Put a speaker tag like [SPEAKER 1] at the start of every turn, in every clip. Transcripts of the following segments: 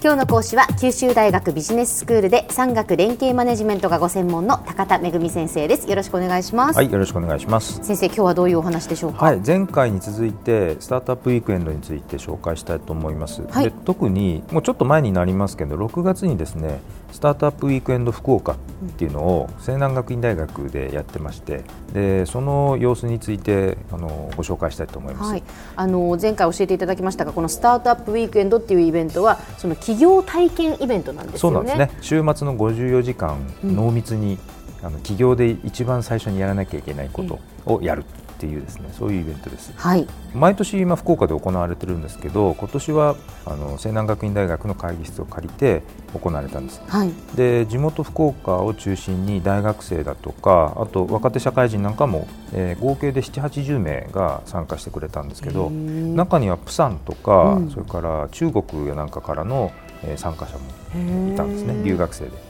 [SPEAKER 1] 今日の講師は九州大学ビジネススクールで産学連携マネジメントがご専門の高田恵先生です。よろしくお願いします。
[SPEAKER 2] はいよろしくお願いします。
[SPEAKER 1] 先生今日はどういうお話でしょうか？
[SPEAKER 2] はい前回に続いてスタートアップウィークエンドについて紹介したいと思います、はい、で特にもうちょっと前になりますけど6月にですねスタートアップウィークエンド福岡っていうのを西南学院大学でやってましてでその様子についてあのご紹介したいと思います、はい、
[SPEAKER 1] あの前回教えていただきましたがこのスタートアップウィークエンドっていうイベントはその企業体験イベントなんです、ね、
[SPEAKER 2] そうなんですね。週末の54時間濃密に、うん、あの企業で一番最初にやらなきゃいけないことをやる、っていうですねそういうイベントです、
[SPEAKER 1] はい、
[SPEAKER 2] 毎年今福岡で行われてるんですけど今年はあの西南学院大学の会議室を借りて行われたんです、
[SPEAKER 1] はい、
[SPEAKER 2] で地元福岡を中心に大学生だとかあと若手社会人なんかも、えー、合計で7 8 0名が参加してくれたんですけど中にはプサンとか、うん、それから中国やなんかからの、えー、参加者もいたんですね留学生で。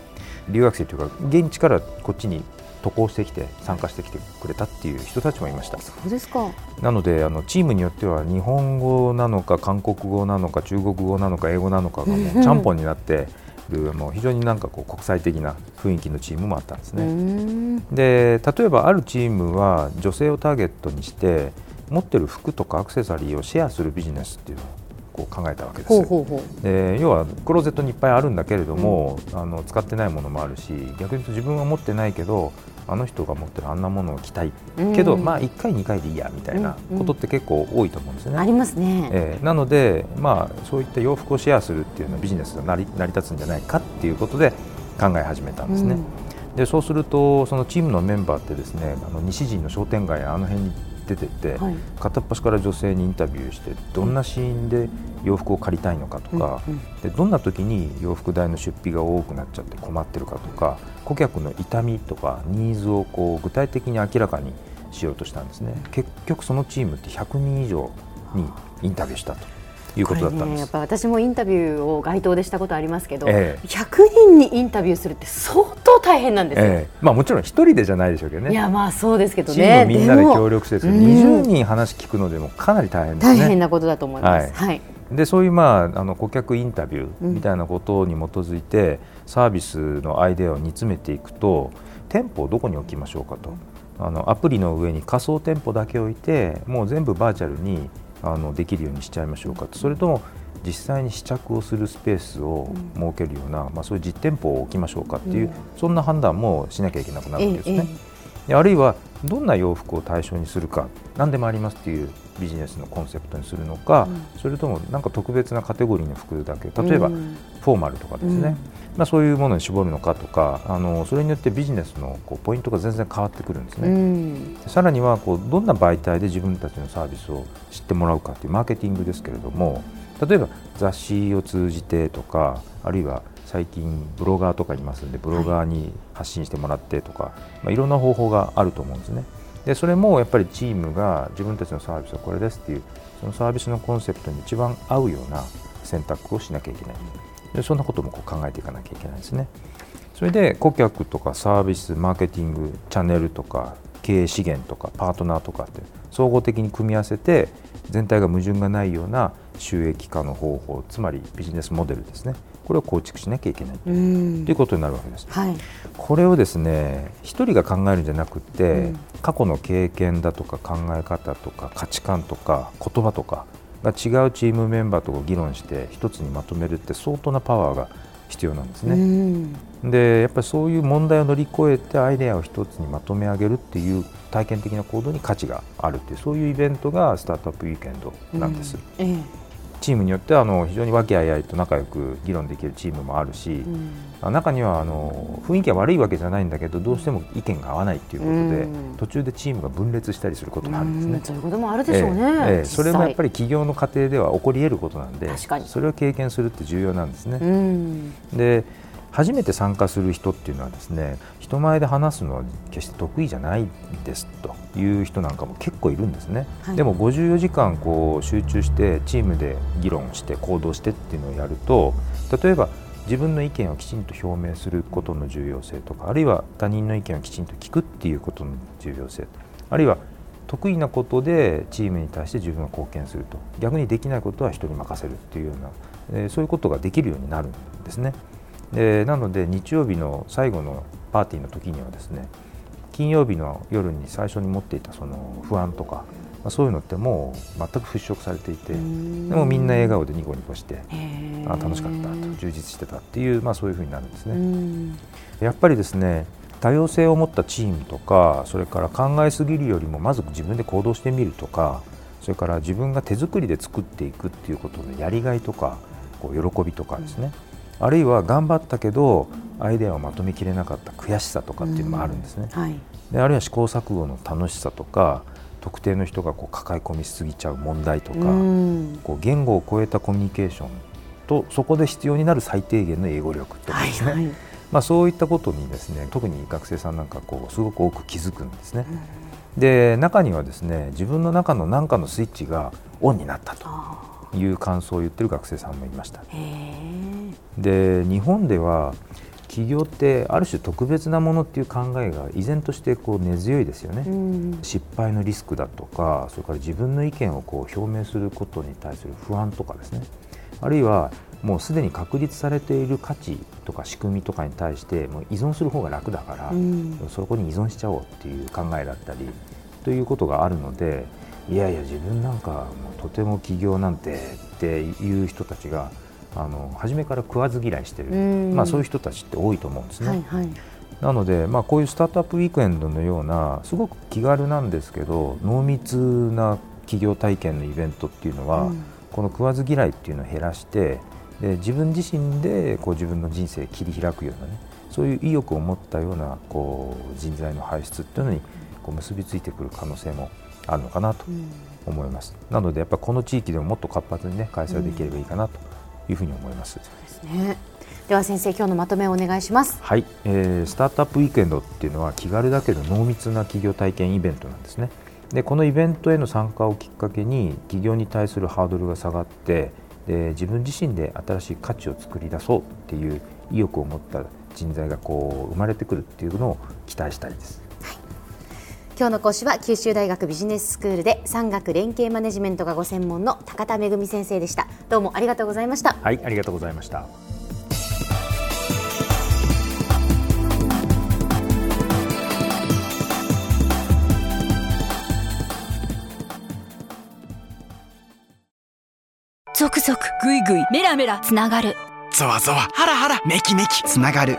[SPEAKER 2] 留学生というか現地からこっちに渡航してきて参加してきてくれたっていう人たちもいました。
[SPEAKER 1] そうですか。
[SPEAKER 2] なのであのチームによっては日本語なのか韓国語なのか中国語なのか英語なのかがもうちゃんぽんになってるもう非常になんかこう国際的な雰囲気のチームもあったんですね。で例えばあるチームは女性をターゲットにして持ってる服とかアクセサリーをシェアするビジネスっていうのをこう考えたわけです。で要はクローゼットにいっぱいあるんだけれども、うん、あの使ってないものもあるし逆に言うと自分は持ってないけどあの人が持ってるあんなものを着たい、けど、まあ1回2回でいいやみたいなことって結構多いと思うんですよね。
[SPEAKER 1] ありますね、
[SPEAKER 2] えー、なので、まあ、そういった洋服をシェアするっていうのはビジネスが成り成り立つんじゃないかっていうことで考え始めたんですね。でそうするとそのチームのメンバーってですねあの西陣の商店街あの辺に出てて、はい、片っ端から女性にインタビューしてどんなシーンで洋服を借りたいのかとか、うんうん、でどんな時に洋服代の出費が多くなっちゃって困ってるかとか顧客の痛みとかニーズをこう具体的に明らかにしようとしたんですね。結局そのチームって100人以上にインタビューしたと。いうことだったんです、ね、
[SPEAKER 1] やっぱ私もインタビューを街頭でしたことありますけど、ええ、100人にインタビューするって相当大変なんですよ、え
[SPEAKER 2] え、まあ、もちろん一人でじゃないでしょうけどね。
[SPEAKER 1] いやまあそうですけどね。
[SPEAKER 2] みんなで協力して20人話聞くのでもかなり大変ですね。
[SPEAKER 1] 大変なことだと思います、はい、はい、
[SPEAKER 2] でそういう、まあ、あの顧客インタビューみたいなことに基づいて、うん、サービスのアイデアを煮詰めていくと店舗をどこに置きましょうかと。あのアプリの上に仮想店舗だけ置いてもう全部バーチャルにあのできるようにしちゃいましょうかと。それとも実際に試着をするスペースを設けるような、うん、まあ、そういう実店舗を置きましょうかっていう、うん、そんな判断もしなきゃいけなくなるわけですね。ええ、あるいはどんな洋服を対象にするか何でもありますっていうビジネスのコンセプトにするのか、うん、それともなんか特別なカテゴリーの服だけ例えばフォーマルとかですね、まあ、そういうものに絞るのかとかあのそれによってビジネスのこうポイントが全然変わってくるんですね、うん、さらにはこうどんな媒体で自分たちのサービスを知ってもらうかというマーケティングですけれども例えば雑誌を通じてとかあるいは最近ブロガーとかいますんでブロガーに発信してもらってとか、まあ、いろんな方法があると思うんですね。でそれもやっぱりチームが自分たちのサービスはこれですっていうそのサービスのコンセプトに一番合うような選択をしなきゃいけないでそんなこともこう考えていかなきゃいけないですねそれで顧客とかサービスマーケティングチャンネルとか経営資源とかパートナーとかって総合的に組み合わせて全体が矛盾がないような収益化の方法つまりビジネスモデルですね。これを構築しなきゃいけないと。いうことになるわけです。
[SPEAKER 1] はい、
[SPEAKER 2] これをですね一人が考えるんじゃなくて、うん、過去の経験だとか考え方とか価値観とか言葉とかが違うチームメンバーと議論して一つにまとめるって相当なパワーが必要なんですね。うん、でやっぱりそういう問題を乗り越えてアイデアを一つにまとめ上げるっていう体験的な行動に価値があるっていうそういうイベントがスタートアップウィークエンドなんです。うん。ええチームによってはあの非常に和気あいあいと仲良く議論できるチームもあるし、うん、中にはあの雰囲気が悪いわけじゃないんだけどどうしても意見が合わないということで、うん、途中でチームが分裂したりすることもあるんですね。
[SPEAKER 1] そういうこともあるでしょうね、えーえー、
[SPEAKER 2] それもやっぱり企業の過程では起こり得ることなんでそれを経験するって重要なんですね。で初めて参加する人っていうのはですね人前で話すのは決して得意じゃないですという人なんかも結構いるんですね、はい、でも54時間こう集中してチームで議論して行動してっていうのをやると例えば自分の意見をきちんと表明することの重要性とかあるいは他人の意見をきちんと聞くっていうことの重要性あるいは得意なことでチームに対して自分は貢献すると。逆にできないことは人に任せるっていうような、えー、そういうことができるようになるんですね。でなので日曜日の最後のパーティーの時にはですね金曜日の夜に最初に持っていたその不安とか、まあ、そういうのってもう全く払拭されていてでもみんな笑顔でニコニコしてあ楽しかったと充実してたっていう、まあ、そういうふうになるんですね。やっぱりですね多様性を持ったチームとかそれから考えすぎるよりもまず自分で行動してみるとかそれから自分が手作りで作っていくっていうことでやりがいとかこう喜びとかですね、うん、あるいは頑張ったけどアイデアをまとめきれなかった悔しさとかっていうのもあるんですね。うん。はい、であるいは試行錯誤の楽しさとか特定の人がこう抱え込みすぎちゃう問題とか、うん、こう言語を超えたコミュニケーションとそこで必要になる最低限の英語力とかですね、はいはい。まあ、そういったことにですね特に学生さんなんかこうすごく多く気づくんですね。で中にはですね自分の中の何かのスイッチがオンになったという感想を言ってる学生さんもいました。で日本では企業ってある種特別なものっていう考えが依然としてこう根強いですよね、うん、失敗のリスクだとかそれから自分の意見をこう表明することに対する不安とかですね。あるいはもうすでに確立されている価値とか仕組みとかに対してもう依存する方が楽だから、うん、そこに依存しちゃおうっていう考えだったりということがあるのでいやいや自分なんかもうとても起業なんてっていう人たちがあの初めから食わず嫌いしてる、まあ、そういう人たちって多いと思うんですね。はいはい、なので、まあ、こういうスタートアップウィークエンドのようなすごく気軽なんですけど濃密な企業体験のイベントっていうのは、うん、この食わず嫌いっていうのを減らしてで自分自身でこう自分の人生切り開くようなねそういう意欲を持ったようなこう人材の輩出っていうのにこう結びついてくる可能性もあるのかなと思います、うん、なのでやっぱこの地域でももっと活発にね開催できればいいかなというふうに思います、うん、そうですね。
[SPEAKER 1] では先生今日のまとめをお願いします。
[SPEAKER 2] はい、えー、スタートアップウィークエンドっていうのは気軽だけど濃密な企業体験イベントなんですね。でこのイベントへの参加をきっかけに企業に対するハードルが下がってで自分自身で新しい価値を作り出そうっていう意欲を持った人材がこう生まれてくるっていうのを期待したいです。はい、
[SPEAKER 1] 今日の講師は九州大学ビジネススクールで産学連携マネジメントがご専門の高田恵先生でした。どうもありがとうございました。
[SPEAKER 2] はい、ありがとうございました。
[SPEAKER 3] ゾクゾクグイグイメラメラつながる
[SPEAKER 4] ゾワゾワハラハラメキメキつながる